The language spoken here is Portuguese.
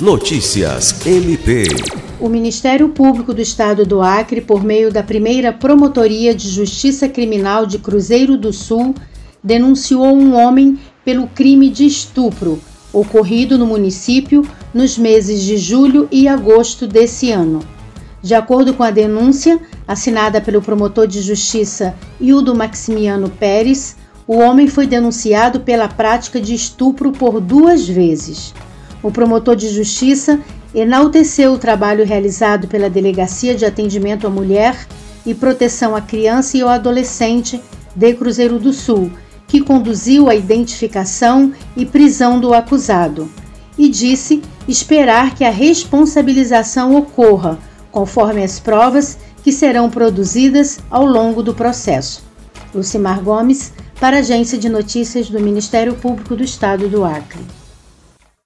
Notícias MP. O Ministério Público do Estado do Acre, por meio da primeira Promotoria de Justiça Criminal de Cruzeiro do Sul, denunciou um homem pelo crime de estupro ocorrido no município nos meses de julho e agosto desse ano. De acordo com a denúncia, assinada pelo promotor de justiça Hildo Maximiano Pérez, o homem foi denunciado pela prática de estupro por duas vezes. O promotor de justiça enalteceu o trabalho realizado pela Delegacia de Atendimento à Mulher e Proteção à Criança e ao Adolescente de Cruzeiro do Sul, que conduziu à identificação e prisão do acusado, e disse esperar que a responsabilização ocorra, conforme as provas que serão produzidas ao longo do processo. Lucimar Gomes, para a Agência de Notícias do Ministério Público do Estado do Acre.